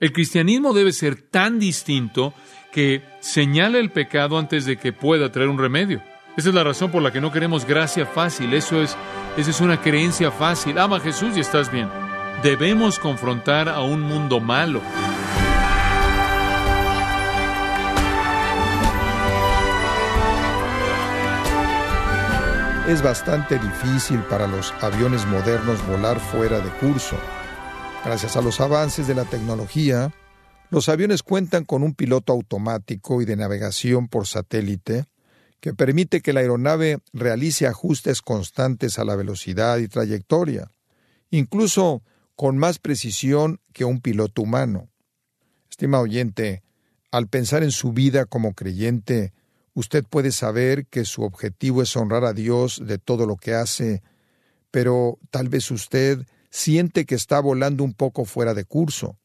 El cristianismo debe ser tan distinto que señala el pecado antes de que pueda traer un remedio. Esa es la razón por la que no queremos gracia fácil. Eso es, esa es una creencia fácil. Ama a Jesús y estás bien. Debemos confrontar a un mundo malo. Es bastante difícil para los aviones modernos volar fuera de curso. Gracias a los avances de la tecnología, los aviones cuentan con un piloto automático y de navegación por satélite que permite que la aeronave realice ajustes constantes a la velocidad y trayectoria, incluso con más precisión que un piloto humano. Estima oyente, al pensar en su vida como creyente, Usted puede saber que su objetivo es honrar a Dios de todo lo que hace, pero tal vez usted siente que está volando un poco fuera de curso.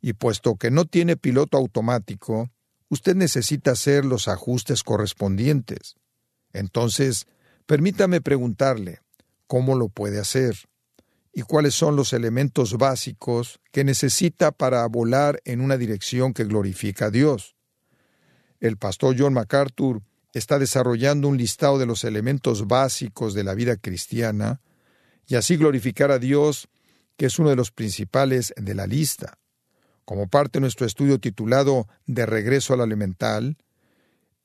Y puesto que no tiene piloto automático, usted necesita hacer los ajustes correspondientes. Entonces, permítame preguntarle, ¿cómo lo puede hacer? ¿Y cuáles son los elementos básicos que necesita para volar en una dirección que glorifica a Dios? El pastor John MacArthur está desarrollando un listado de los elementos básicos de la vida cristiana y así glorificar a Dios, que es uno de los principales de la lista. Como parte de nuestro estudio titulado De regreso al elemental,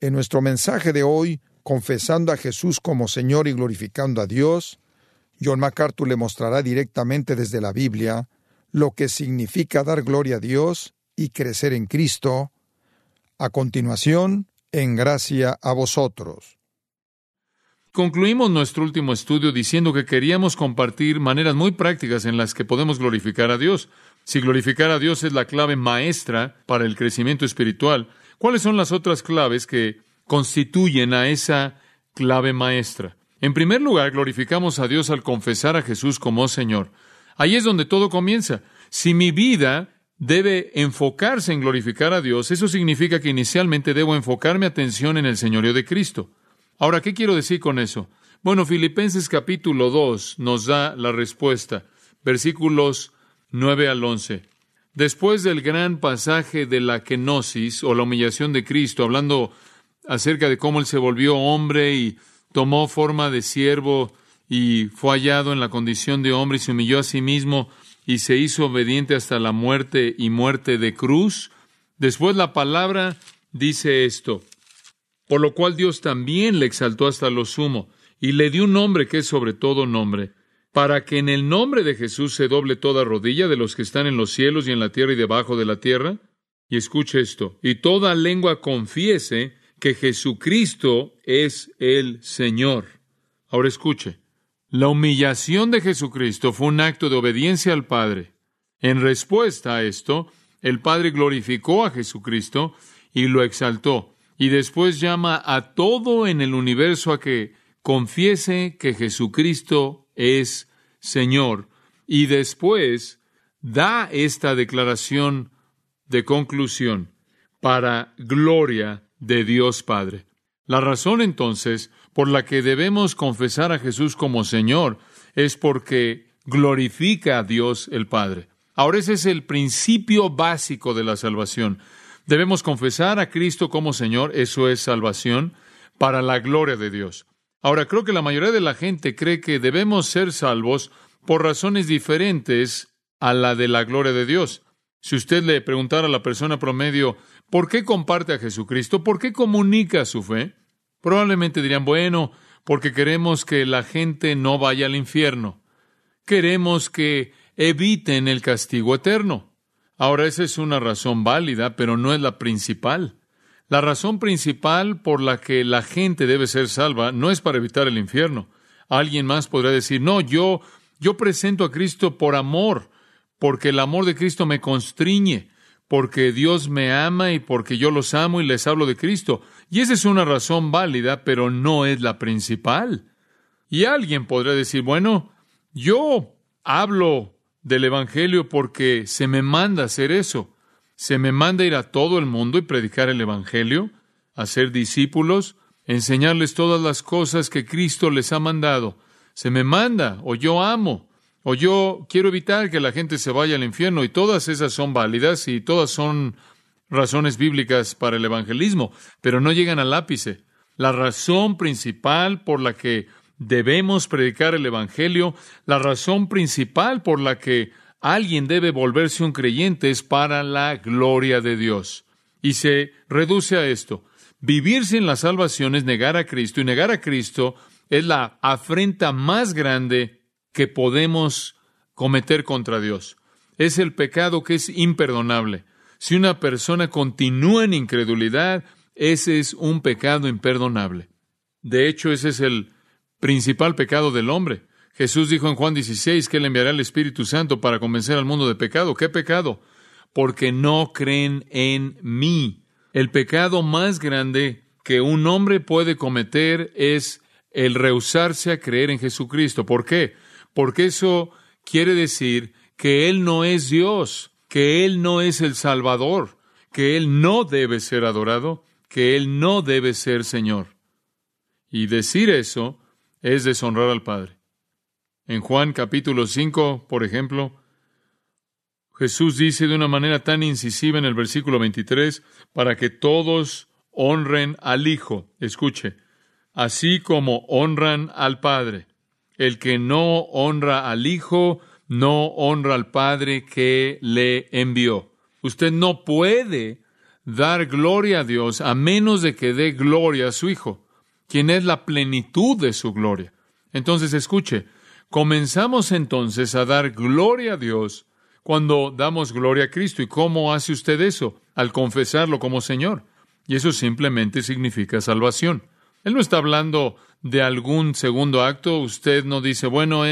en nuestro mensaje de hoy, confesando a Jesús como Señor y glorificando a Dios, John MacArthur le mostrará directamente desde la Biblia lo que significa dar gloria a Dios y crecer en Cristo, a continuación, en gracia a vosotros. Concluimos nuestro último estudio diciendo que queríamos compartir maneras muy prácticas en las que podemos glorificar a Dios. Si glorificar a Dios es la clave maestra para el crecimiento espiritual, ¿cuáles son las otras claves que constituyen a esa clave maestra? En primer lugar, glorificamos a Dios al confesar a Jesús como Señor. Ahí es donde todo comienza. Si mi vida debe enfocarse en glorificar a Dios, eso significa que inicialmente debo enfocar mi atención en el señorío de Cristo. Ahora, ¿qué quiero decir con eso? Bueno, Filipenses capítulo 2 nos da la respuesta, versículos 9 al 11. Después del gran pasaje de la kenosis o la humillación de Cristo, hablando acerca de cómo él se volvió hombre y tomó forma de siervo y fue hallado en la condición de hombre y se humilló a sí mismo, y se hizo obediente hasta la muerte y muerte de cruz. Después la palabra dice esto, por lo cual Dios también le exaltó hasta lo sumo y le dio un nombre que es sobre todo nombre, para que en el nombre de Jesús se doble toda rodilla de los que están en los cielos y en la tierra y debajo de la tierra. Y escuche esto, y toda lengua confiese que Jesucristo es el Señor. Ahora escuche, la humillación de Jesucristo fue un acto de obediencia al Padre. En respuesta a esto, el Padre glorificó a Jesucristo y lo exaltó, y después llama a todo en el universo a que confiese que Jesucristo es Señor, y después da esta declaración de conclusión para gloria de Dios Padre. La razón entonces por la que debemos confesar a Jesús como Señor es porque glorifica a Dios el Padre. Ahora ese es el principio básico de la salvación. Debemos confesar a Cristo como Señor, eso es salvación, para la gloria de Dios. Ahora creo que la mayoría de la gente cree que debemos ser salvos por razones diferentes a la de la gloria de Dios. Si usted le preguntara a la persona promedio, ¿por qué comparte a Jesucristo? ¿Por qué comunica su fe? Probablemente dirían, bueno, porque queremos que la gente no vaya al infierno. Queremos que eviten el castigo eterno. Ahora, esa es una razón válida, pero no es la principal. La razón principal por la que la gente debe ser salva no es para evitar el infierno. Alguien más podrá decir, no, yo, yo presento a Cristo por amor, porque el amor de Cristo me constriñe, porque Dios me ama y porque yo los amo y les hablo de Cristo. Y esa es una razón válida, pero no es la principal. Y alguien podrá decir, bueno, yo hablo del Evangelio porque se me manda hacer eso. Se me manda ir a todo el mundo y predicar el Evangelio, hacer discípulos, enseñarles todas las cosas que Cristo les ha mandado. Se me manda, o yo amo, O yo quiero evitar que la gente se vaya al infierno y todas esas son válidas y todas son razones bíblicas para el evangelismo, pero no llegan al ápice. La razón principal por la que debemos predicar el Evangelio, la razón principal por la que alguien debe volverse un creyente es para la gloria de Dios. Y se reduce a esto. Vivir sin la salvación es negar a Cristo y negar a Cristo es la afrenta más grande que podemos cometer contra Dios. Es el pecado que es imperdonable. Si una persona continúa en incredulidad, ese es un pecado imperdonable. De hecho, ese es el principal pecado del hombre. Jesús dijo en Juan 16 que él enviará el Espíritu Santo para convencer al mundo de pecado. ¿Qué pecado? Porque no creen en mí. El pecado más grande que un hombre puede cometer es el rehusarse a creer en Jesucristo. ¿Por qué? Porque eso quiere decir que Él no es Dios, que Él no es el Salvador, que Él no debe ser adorado, que Él no debe ser Señor. Y decir eso es deshonrar al Padre. En Juan capítulo 5, por ejemplo, Jesús dice de una manera tan incisiva en el versículo 23, para que todos honren al Hijo, escuche, así como honran al Padre. El que no honra al Hijo, no honra al Padre que le envió. Usted no puede dar gloria a Dios a menos de que dé gloria a su Hijo, quien es la plenitud de su gloria. Entonces, escuche, comenzamos entonces a dar gloria a Dios cuando damos gloria a Cristo. ¿Y cómo hace usted eso? Al confesarlo como Señor. Y eso simplemente significa salvación. Él no está hablando de algún segundo acto. Usted no dice, bueno,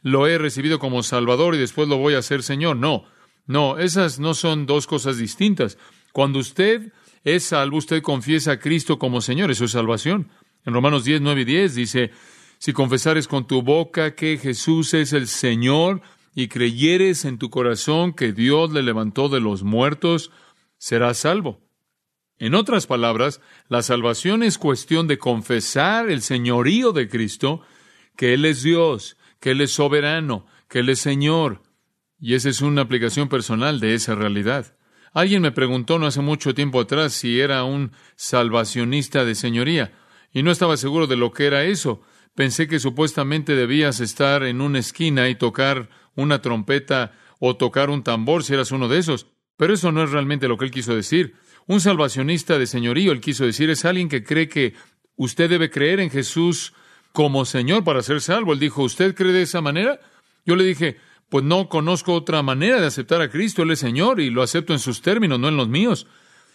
lo he recibido como Salvador y después lo voy a hacer Señor. No, no, esas no son dos cosas distintas. Cuando usted es salvo, usted confiesa a Cristo como Señor, eso es salvación. En Romanos 10, 9 y 10 dice, si confesares con tu boca que Jesús es el Señor y creyeres en tu corazón que Dios le levantó de los muertos, serás salvo. En otras palabras, la salvación es cuestión de confesar el señorío de Cristo, que Él es Dios, que Él es soberano, que Él es Señor. Y esa es una aplicación personal de esa realidad. Alguien me preguntó no hace mucho tiempo atrás si era un salvacionista de señoría, y no estaba seguro de lo que era eso. Pensé que supuestamente debías estar en una esquina y tocar una trompeta o tocar un tambor si eras uno de esos. Pero eso no es realmente lo que él quiso decir. Un salvacionista de señorío, él quiso decir, es alguien que cree que usted debe creer en Jesús como Señor para ser salvo. Él dijo, ¿usted cree de esa manera? Yo le dije, pues no conozco otra manera de aceptar a Cristo, Él es Señor y lo acepto en sus términos, no en los míos.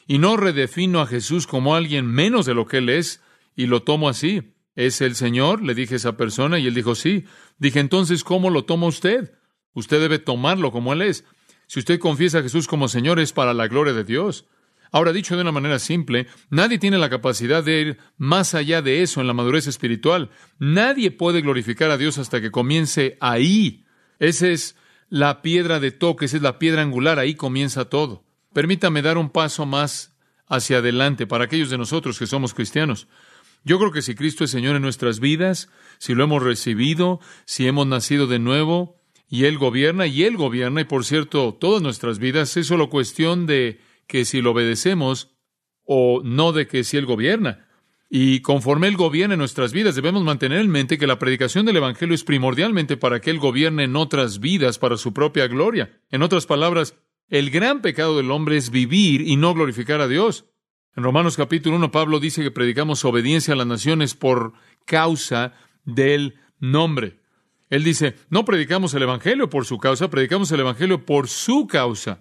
Y no redefino a Jesús como alguien menos de lo que Él es y lo tomo así. ¿Es el Señor? Le dije a esa persona y él dijo sí. Dije entonces, ¿cómo lo toma usted? Usted debe tomarlo como Él es. Si usted confiesa a Jesús como Señor es para la gloria de Dios. Ahora, dicho de una manera simple, nadie tiene la capacidad de ir más allá de eso en la madurez espiritual. Nadie puede glorificar a Dios hasta que comience ahí. Esa es la piedra de toque, esa es la piedra angular, ahí comienza todo. Permítame dar un paso más hacia adelante para aquellos de nosotros que somos cristianos. Yo creo que si Cristo es Señor en nuestras vidas, si lo hemos recibido, si hemos nacido de nuevo, y Él gobierna, y Él gobierna, y por cierto, todas nuestras vidas, es solo cuestión de que si lo obedecemos o no de que si Él gobierna. Y conforme Él gobierna nuestras vidas, debemos mantener en mente que la predicación del Evangelio es primordialmente para que Él gobierne en otras vidas para su propia gloria. En otras palabras, el gran pecado del hombre es vivir y no glorificar a Dios. En Romanos capítulo 1, Pablo dice que predicamos obediencia a las naciones por causa del nombre. Él dice, no predicamos el Evangelio por su causa, predicamos el Evangelio por su causa.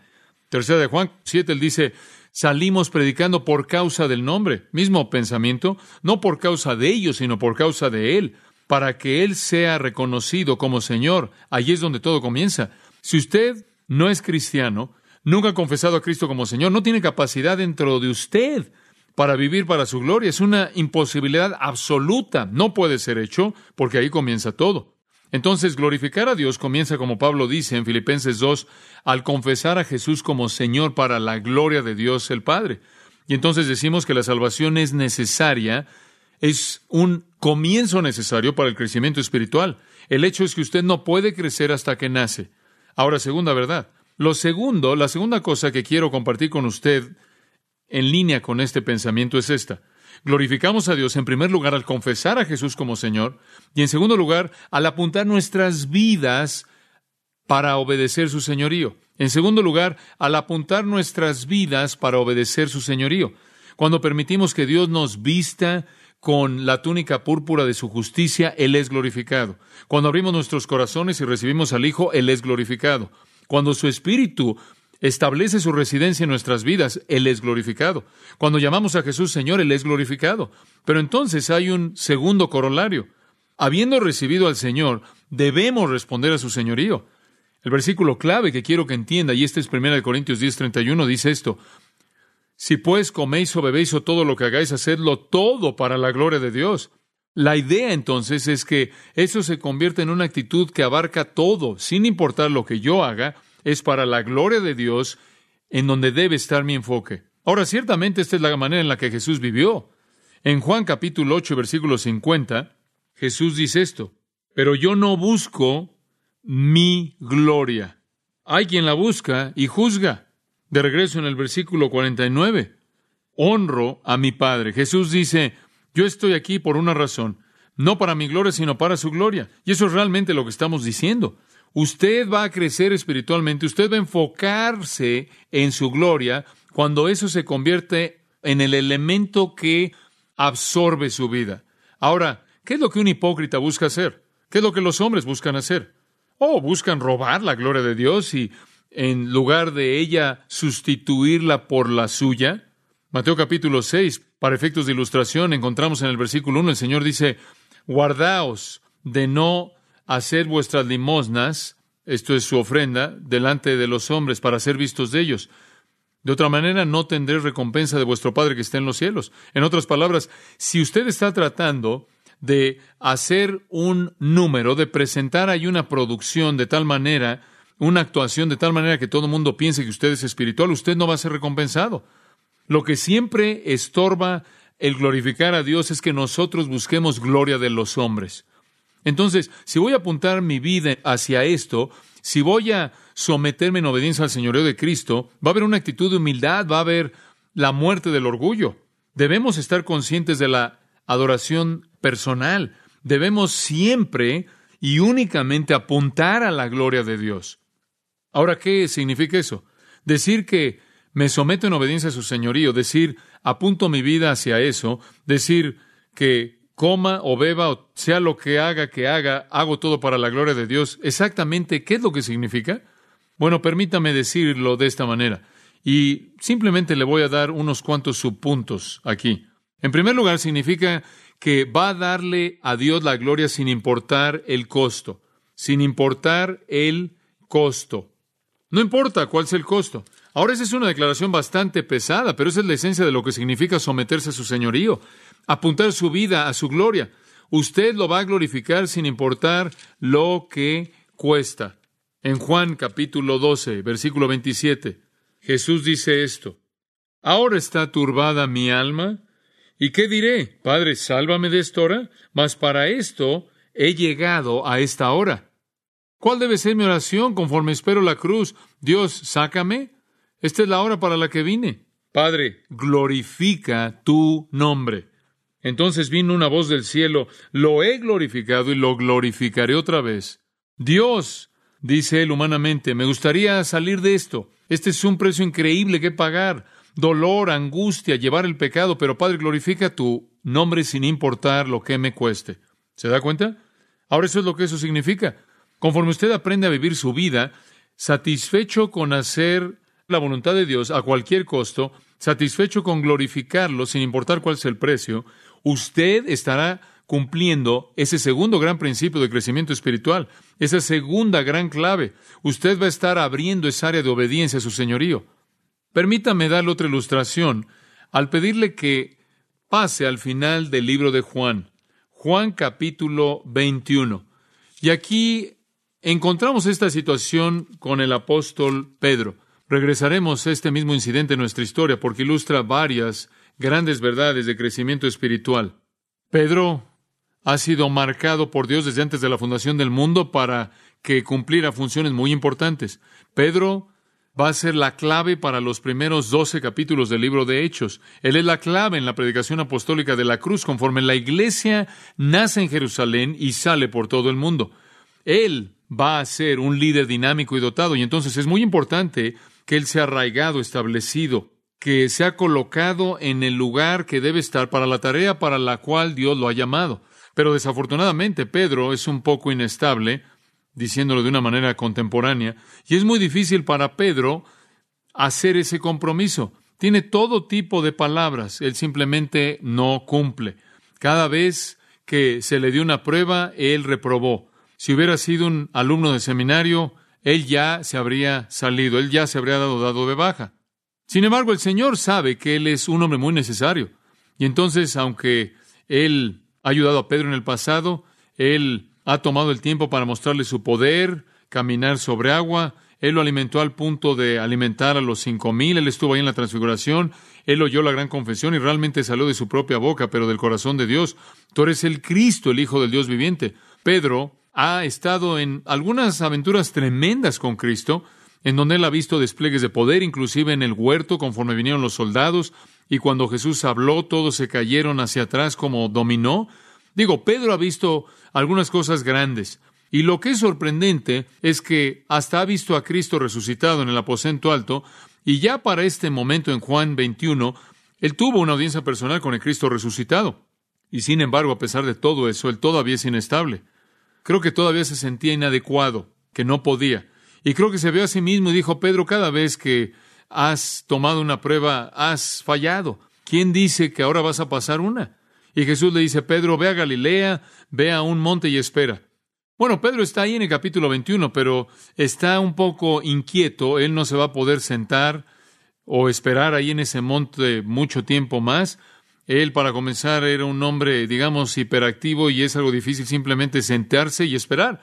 Tercera de Juan 7, él dice, salimos predicando por causa del nombre. Mismo pensamiento, no por causa de ellos, sino por causa de Él, para que Él sea reconocido como Señor. Allí es donde todo comienza. Si usted no es cristiano, nunca ha confesado a Cristo como Señor, no tiene capacidad dentro de usted para vivir para su gloria. Es una imposibilidad absoluta. No puede ser hecho porque ahí comienza todo. Entonces, glorificar a Dios comienza, como Pablo dice en Filipenses 2, al confesar a Jesús como Señor para la gloria de Dios el Padre. Y entonces decimos que la salvación es necesaria, es un comienzo necesario para el crecimiento espiritual. El hecho es que usted no puede crecer hasta que nace. Ahora, segunda verdad. Lo segundo, la segunda cosa que quiero compartir con usted en línea con este pensamiento es esta. Glorificamos a Dios en primer lugar al confesar a Jesús como Señor y en segundo lugar al apuntar nuestras vidas para obedecer su señorío. En segundo lugar, al apuntar nuestras vidas para obedecer su señorío. Cuando permitimos que Dios nos vista con la túnica púrpura de su justicia, Él es glorificado. Cuando abrimos nuestros corazones y recibimos al Hijo, Él es glorificado. Cuando su Espíritu establece su residencia en nuestras vidas, Él es glorificado. Cuando llamamos a Jesús Señor, Él es glorificado. Pero entonces hay un segundo corolario. Habiendo recibido al Señor, debemos responder a su señorío. El versículo clave que quiero que entienda, y este es 1 Corintios 10:31, dice esto, si pues coméis o bebéis o todo lo que hagáis, hacedlo todo para la gloria de Dios. La idea entonces es que eso se convierte en una actitud que abarca todo, sin importar lo que yo haga, es para la gloria de Dios en donde debe estar mi enfoque. Ahora, ciertamente esta es la manera en la que Jesús vivió. En Juan capítulo 8, versículo 50, Jesús dice esto, pero yo no busco mi gloria. Hay quien la busca y juzga. De regreso en el versículo 49, honro a mi Padre. Jesús dice, yo estoy aquí por una razón, no para mi gloria, sino para su gloria. Y eso es realmente lo que estamos diciendo. Usted va a crecer espiritualmente, usted va a enfocarse en su gloria cuando eso se convierte en el elemento que absorbe su vida. Ahora, ¿qué es lo que un hipócrita busca hacer? ¿Qué es lo que los hombres buscan hacer? Oh, buscan robar la gloria de Dios y en lugar de ella sustituirla por la suya. Mateo capítulo 6, para efectos de ilustración, encontramos en el versículo 1, el Señor dice, guardaos de no hacer vuestras limosnas, esto es su ofrenda, delante de los hombres para ser vistos de ellos. De otra manera, no tendréis recompensa de vuestro Padre que está en los cielos. En otras palabras, si usted está tratando de hacer un número, de presentar ahí una producción de tal manera, una actuación de tal manera que todo el mundo piense que usted es espiritual, usted no va a ser recompensado. Lo que siempre estorba el glorificar a Dios es que nosotros busquemos gloria de los hombres. Entonces, si voy a apuntar mi vida hacia esto, si voy a someterme en obediencia al señorío de Cristo, va a haber una actitud de humildad, va a haber la muerte del orgullo. Debemos estar conscientes de la adoración personal. Debemos siempre y únicamente apuntar a la gloria de Dios. Ahora, ¿qué significa eso? Decir que me someto en obediencia a su señorío, decir apunto mi vida hacia eso, decir que coma o beba o sea lo que haga que haga, hago todo para la gloria de Dios. Exactamente, ¿qué es lo que significa? Bueno, permítame decirlo de esta manera. Y simplemente le voy a dar unos cuantos subpuntos aquí. En primer lugar, significa que va a darle a Dios la gloria sin importar el costo, sin importar el costo. No importa cuál sea el costo. Ahora esa es una declaración bastante pesada, pero esa es la esencia de lo que significa someterse a su señorío, apuntar su vida a su gloria. Usted lo va a glorificar sin importar lo que cuesta. En Juan capítulo 12, versículo 27, Jesús dice esto, Ahora está turbada mi alma, ¿y qué diré? Padre, sálvame de esta hora, mas para esto he llegado a esta hora. ¿Cuál debe ser mi oración conforme espero la cruz? Dios, sácame. Esta es la hora para la que vine. Padre, glorifica tu nombre. Entonces vino una voz del cielo, lo he glorificado y lo glorificaré otra vez. Dios, dice él humanamente, me gustaría salir de esto. Este es un precio increíble que pagar. Dolor, angustia, llevar el pecado, pero Padre, glorifica tu nombre sin importar lo que me cueste. ¿Se da cuenta? Ahora eso es lo que eso significa. Conforme usted aprende a vivir su vida, satisfecho con hacer la voluntad de Dios a cualquier costo, satisfecho con glorificarlo sin importar cuál sea el precio, usted estará cumpliendo ese segundo gran principio de crecimiento espiritual, esa segunda gran clave. Usted va a estar abriendo esa área de obediencia a su señorío. Permítame darle otra ilustración al pedirle que pase al final del libro de Juan, Juan capítulo 21. Y aquí encontramos esta situación con el apóstol Pedro. Regresaremos a este mismo incidente en nuestra historia porque ilustra varias grandes verdades de crecimiento espiritual. Pedro ha sido marcado por Dios desde antes de la fundación del mundo para que cumpliera funciones muy importantes. Pedro va a ser la clave para los primeros doce capítulos del libro de Hechos. Él es la clave en la predicación apostólica de la cruz, conforme la iglesia nace en Jerusalén y sale por todo el mundo. Él va a ser un líder dinámico y dotado, y entonces es muy importante que él sea arraigado, establecido, que sea colocado en el lugar que debe estar para la tarea para la cual Dios lo ha llamado. Pero desafortunadamente Pedro es un poco inestable, diciéndolo de una manera contemporánea, y es muy difícil para Pedro hacer ese compromiso. Tiene todo tipo de palabras, él simplemente no cumple. Cada vez que se le dio una prueba, él reprobó. Si hubiera sido un alumno de seminario, él ya se habría salido, él ya se habría dado, dado de baja. Sin embargo, el Señor sabe que Él es un hombre muy necesario. Y entonces, aunque Él ha ayudado a Pedro en el pasado, Él ha tomado el tiempo para mostrarle su poder, caminar sobre agua, Él lo alimentó al punto de alimentar a los cinco mil, Él estuvo ahí en la transfiguración, Él oyó la gran confesión y realmente salió de su propia boca, pero del corazón de Dios. Tú eres el Cristo, el Hijo del Dios viviente. Pedro ha estado en algunas aventuras tremendas con Cristo, en donde él ha visto despliegues de poder, inclusive en el huerto, conforme vinieron los soldados, y cuando Jesús habló, todos se cayeron hacia atrás como dominó. Digo, Pedro ha visto algunas cosas grandes. Y lo que es sorprendente es que hasta ha visto a Cristo resucitado en el aposento alto, y ya para este momento en Juan 21, él tuvo una audiencia personal con el Cristo resucitado. Y sin embargo, a pesar de todo eso, él todavía es inestable. Creo que todavía se sentía inadecuado, que no podía. Y creo que se vio a sí mismo y dijo, Pedro, cada vez que has tomado una prueba, has fallado. ¿Quién dice que ahora vas a pasar una? Y Jesús le dice, Pedro, ve a Galilea, ve a un monte y espera. Bueno, Pedro está ahí en el capítulo 21, pero está un poco inquieto. Él no se va a poder sentar o esperar ahí en ese monte mucho tiempo más. Él, para comenzar, era un hombre, digamos, hiperactivo y es algo difícil simplemente sentarse y esperar.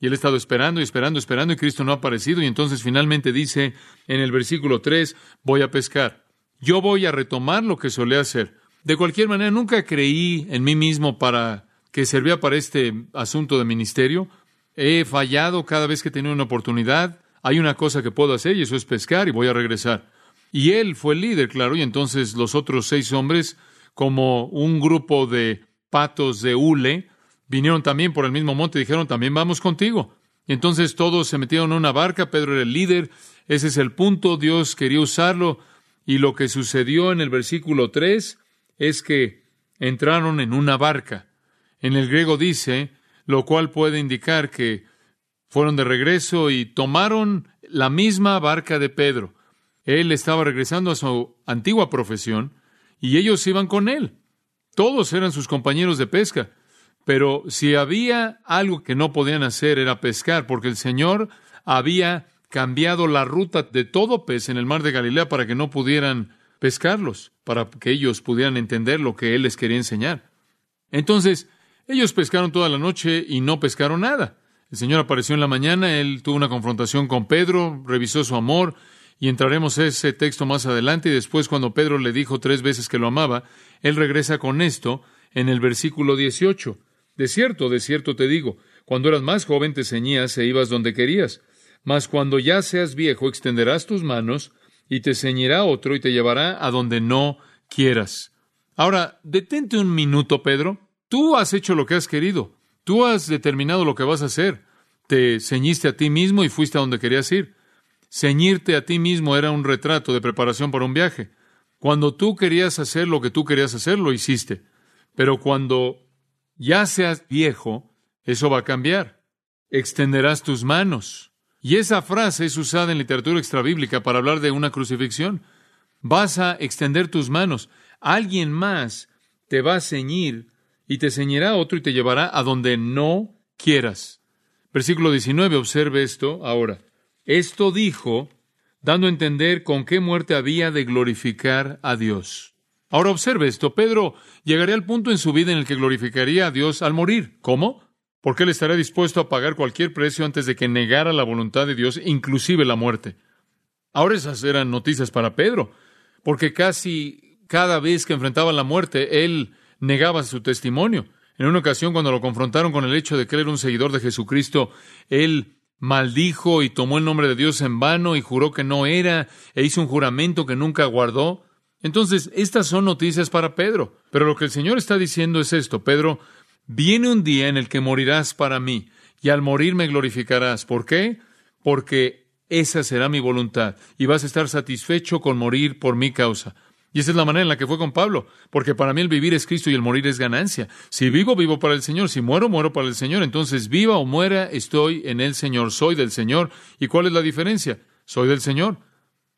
Y él ha estado esperando y esperando, esperando y Cristo no ha aparecido y entonces finalmente dice en el versículo 3, voy a pescar. Yo voy a retomar lo que solía hacer. De cualquier manera, nunca creí en mí mismo para que servía para este asunto de ministerio. He fallado cada vez que he tenido una oportunidad. Hay una cosa que puedo hacer y eso es pescar y voy a regresar. Y él fue el líder, claro, y entonces los otros seis hombres, como un grupo de patos de hule, vinieron también por el mismo monte y dijeron, también vamos contigo. Y entonces todos se metieron en una barca, Pedro era el líder, ese es el punto, Dios quería usarlo, y lo que sucedió en el versículo 3 es que entraron en una barca. En el griego dice, lo cual puede indicar que fueron de regreso y tomaron la misma barca de Pedro. Él estaba regresando a su antigua profesión y ellos iban con él. Todos eran sus compañeros de pesca. Pero si había algo que no podían hacer era pescar, porque el Señor había cambiado la ruta de todo pez en el mar de Galilea para que no pudieran pescarlos, para que ellos pudieran entender lo que Él les quería enseñar. Entonces, ellos pescaron toda la noche y no pescaron nada. El Señor apareció en la mañana, Él tuvo una confrontación con Pedro, revisó su amor, y entraremos ese texto más adelante, y después cuando Pedro le dijo tres veces que lo amaba, Él regresa con esto en el versículo 18. De cierto, de cierto te digo, cuando eras más joven te ceñías e ibas donde querías, mas cuando ya seas viejo extenderás tus manos y te ceñirá otro y te llevará a donde no quieras. Ahora, detente un minuto, Pedro. Tú has hecho lo que has querido. Tú has determinado lo que vas a hacer. Te ceñiste a ti mismo y fuiste a donde querías ir. Ceñirte a ti mismo era un retrato de preparación para un viaje. Cuando tú querías hacer lo que tú querías hacer, lo hiciste. Pero cuando ya seas viejo, eso va a cambiar. Extenderás tus manos. Y esa frase es usada en literatura extrabíblica para hablar de una crucifixión. Vas a extender tus manos. Alguien más te va a ceñir y te ceñirá otro y te llevará a donde no quieras. Versículo 19, observe esto ahora. Esto dijo, dando a entender con qué muerte había de glorificar a Dios. Ahora observe esto, Pedro llegaría al punto en su vida en el que glorificaría a Dios al morir. ¿Cómo? Porque él estaría dispuesto a pagar cualquier precio antes de que negara la voluntad de Dios, inclusive la muerte. Ahora esas eran noticias para Pedro, porque casi cada vez que enfrentaba la muerte, él negaba su testimonio. En una ocasión, cuando lo confrontaron con el hecho de que él era un seguidor de Jesucristo, él maldijo y tomó el nombre de Dios en vano y juró que no era e hizo un juramento que nunca guardó. Entonces, estas son noticias para Pedro. Pero lo que el Señor está diciendo es esto, Pedro, viene un día en el que morirás para mí y al morir me glorificarás. ¿Por qué? Porque esa será mi voluntad y vas a estar satisfecho con morir por mi causa. Y esa es la manera en la que fue con Pablo, porque para mí el vivir es Cristo y el morir es ganancia. Si vivo, vivo para el Señor, si muero, muero para el Señor. Entonces, viva o muera, estoy en el Señor, soy del Señor. ¿Y cuál es la diferencia? Soy del Señor.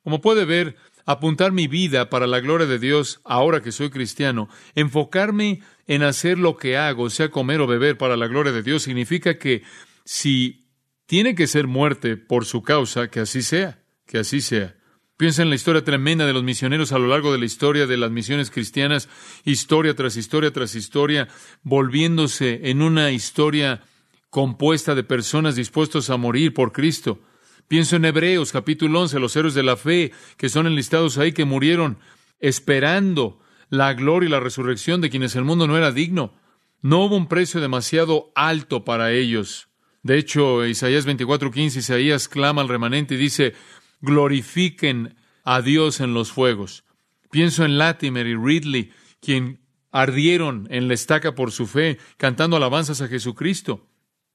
Como puede ver, apuntar mi vida para la gloria de Dios ahora que soy cristiano, enfocarme en hacer lo que hago, sea comer o beber para la gloria de Dios, significa que si tiene que ser muerte por su causa, que así sea, que así sea. Piensa en la historia tremenda de los misioneros a lo largo de la historia de las misiones cristianas, historia tras historia tras historia, volviéndose en una historia compuesta de personas dispuestos a morir por Cristo. Pienso en Hebreos capítulo 11, los héroes de la fe que son enlistados ahí, que murieron esperando la gloria y la resurrección de quienes el mundo no era digno. No hubo un precio demasiado alto para ellos. De hecho, Isaías 24:15, Isaías clama al remanente y dice, glorifiquen a Dios en los fuegos. Pienso en Latimer y Ridley, quien ardieron en la estaca por su fe, cantando alabanzas a Jesucristo.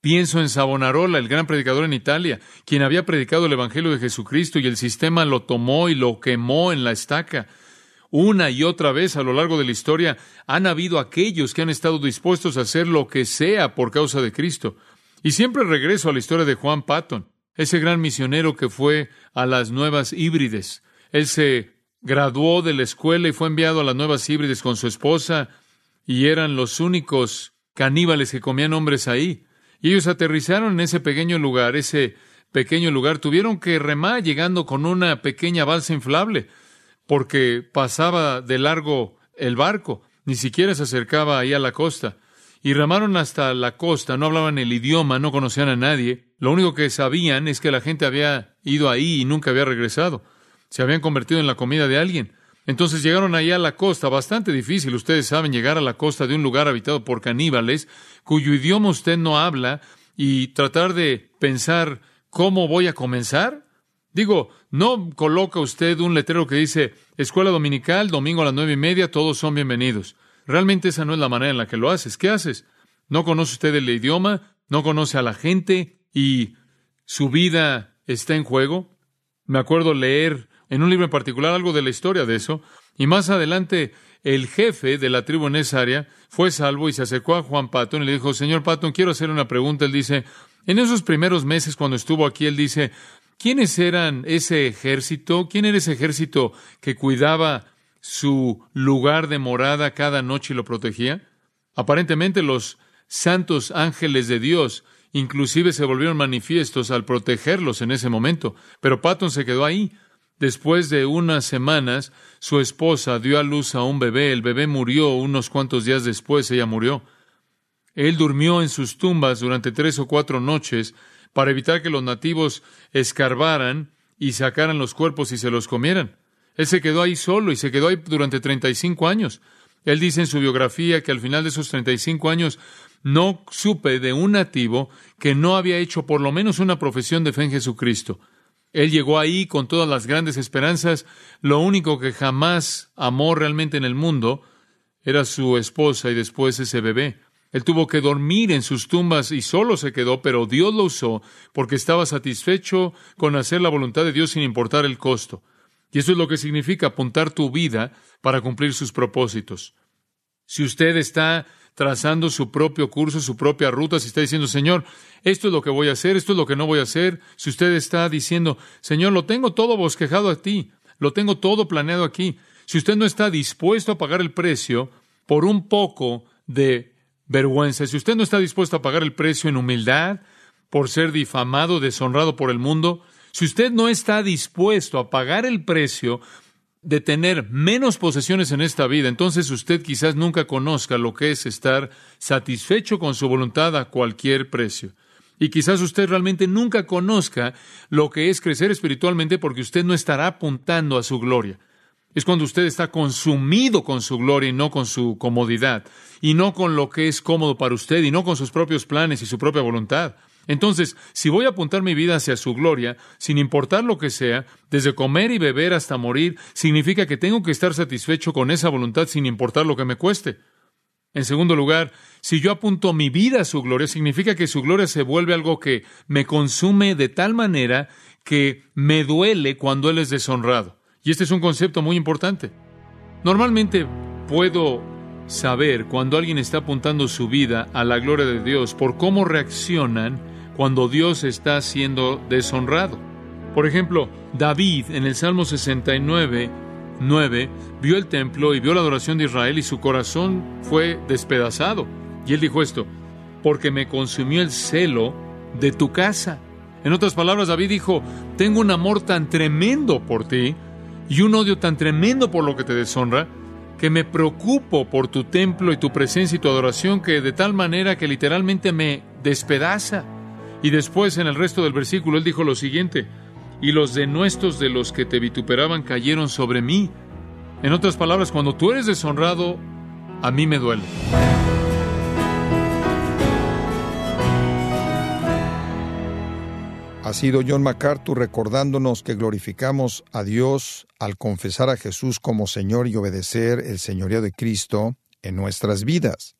Pienso en Savonarola, el gran predicador en Italia, quien había predicado el Evangelio de Jesucristo y el sistema lo tomó y lo quemó en la estaca. Una y otra vez a lo largo de la historia han habido aquellos que han estado dispuestos a hacer lo que sea por causa de Cristo. Y siempre regreso a la historia de Juan Patton ese gran misionero que fue a las nuevas híbrides. Él se graduó de la escuela y fue enviado a las nuevas híbrides con su esposa y eran los únicos caníbales que comían hombres ahí. Y ellos aterrizaron en ese pequeño lugar, ese pequeño lugar. Tuvieron que remar llegando con una pequeña balsa inflable porque pasaba de largo el barco, ni siquiera se acercaba ahí a la costa. Y remaron hasta la costa, no hablaban el idioma, no conocían a nadie, lo único que sabían es que la gente había ido ahí y nunca había regresado. Se habían convertido en la comida de alguien. Entonces llegaron ahí a la costa, bastante difícil, ustedes saben, llegar a la costa de un lugar habitado por caníbales, cuyo idioma usted no habla, y tratar de pensar cómo voy a comenzar. Digo, no coloca usted un letrero que dice escuela dominical, domingo a las nueve y media, todos son bienvenidos. Realmente esa no es la manera en la que lo haces. ¿Qué haces? No conoce usted el idioma, no conoce a la gente, y su vida está en juego. Me acuerdo leer en un libro en particular algo de la historia de eso, y más adelante el jefe de la tribu en esa área fue salvo y se acercó a Juan Patton y le dijo, Señor Patton, quiero hacer una pregunta. Él dice, en esos primeros meses cuando estuvo aquí, él dice, ¿quiénes eran ese ejército? ¿Quién era ese ejército que cuidaba su lugar de morada cada noche lo protegía? Aparentemente los santos ángeles de Dios Inclusive se volvieron manifiestos al protegerlos en ese momento. Pero Patton se quedó ahí. Después de unas semanas, su esposa dio a luz a un bebé. El bebé murió unos cuantos días después, ella murió. Él durmió en sus tumbas durante tres o cuatro noches para evitar que los nativos escarbaran y sacaran los cuerpos y se los comieran. Él se quedó ahí solo y se quedó ahí durante 35 años. Él dice en su biografía que al final de esos 35 años no supe de un nativo que no había hecho por lo menos una profesión de fe en Jesucristo. Él llegó ahí con todas las grandes esperanzas. Lo único que jamás amó realmente en el mundo era su esposa y después ese bebé. Él tuvo que dormir en sus tumbas y solo se quedó, pero Dios lo usó porque estaba satisfecho con hacer la voluntad de Dios sin importar el costo. Y eso es lo que significa apuntar tu vida para cumplir sus propósitos. Si usted está trazando su propio curso, su propia ruta, si está diciendo, Señor, esto es lo que voy a hacer, esto es lo que no voy a hacer, si usted está diciendo, Señor, lo tengo todo bosquejado a ti, lo tengo todo planeado aquí, si usted no está dispuesto a pagar el precio por un poco de vergüenza, si usted no está dispuesto a pagar el precio en humildad, por ser difamado, deshonrado por el mundo, si usted no está dispuesto a pagar el precio de tener menos posesiones en esta vida, entonces usted quizás nunca conozca lo que es estar satisfecho con su voluntad a cualquier precio. Y quizás usted realmente nunca conozca lo que es crecer espiritualmente porque usted no estará apuntando a su gloria. Es cuando usted está consumido con su gloria y no con su comodidad, y no con lo que es cómodo para usted, y no con sus propios planes y su propia voluntad. Entonces, si voy a apuntar mi vida hacia su gloria, sin importar lo que sea, desde comer y beber hasta morir, significa que tengo que estar satisfecho con esa voluntad sin importar lo que me cueste. En segundo lugar, si yo apunto mi vida a su gloria, significa que su gloria se vuelve algo que me consume de tal manera que me duele cuando Él es deshonrado. Y este es un concepto muy importante. Normalmente puedo saber cuando alguien está apuntando su vida a la gloria de Dios por cómo reaccionan cuando Dios está siendo deshonrado. Por ejemplo, David en el Salmo 69, 9, vio el templo y vio la adoración de Israel y su corazón fue despedazado. Y él dijo esto, porque me consumió el celo de tu casa. En otras palabras, David dijo, tengo un amor tan tremendo por ti y un odio tan tremendo por lo que te deshonra, que me preocupo por tu templo y tu presencia y tu adoración, que de tal manera que literalmente me despedaza. Y después en el resto del versículo él dijo lo siguiente, y los denuestos de los que te vituperaban cayeron sobre mí. En otras palabras, cuando tú eres deshonrado, a mí me duele. Ha sido John MacArthur recordándonos que glorificamos a Dios al confesar a Jesús como Señor y obedecer el señorío de Cristo en nuestras vidas.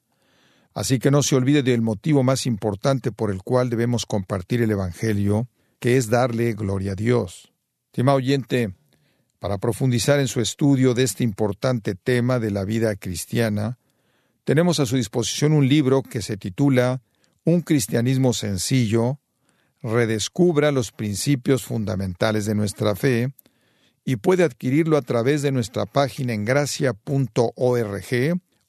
Así que no se olvide del motivo más importante por el cual debemos compartir el Evangelio, que es darle gloria a Dios. Estimado oyente, para profundizar en su estudio de este importante tema de la vida cristiana, tenemos a su disposición un libro que se titula Un cristianismo sencillo, redescubra los principios fundamentales de nuestra fe y puede adquirirlo a través de nuestra página en gracia.org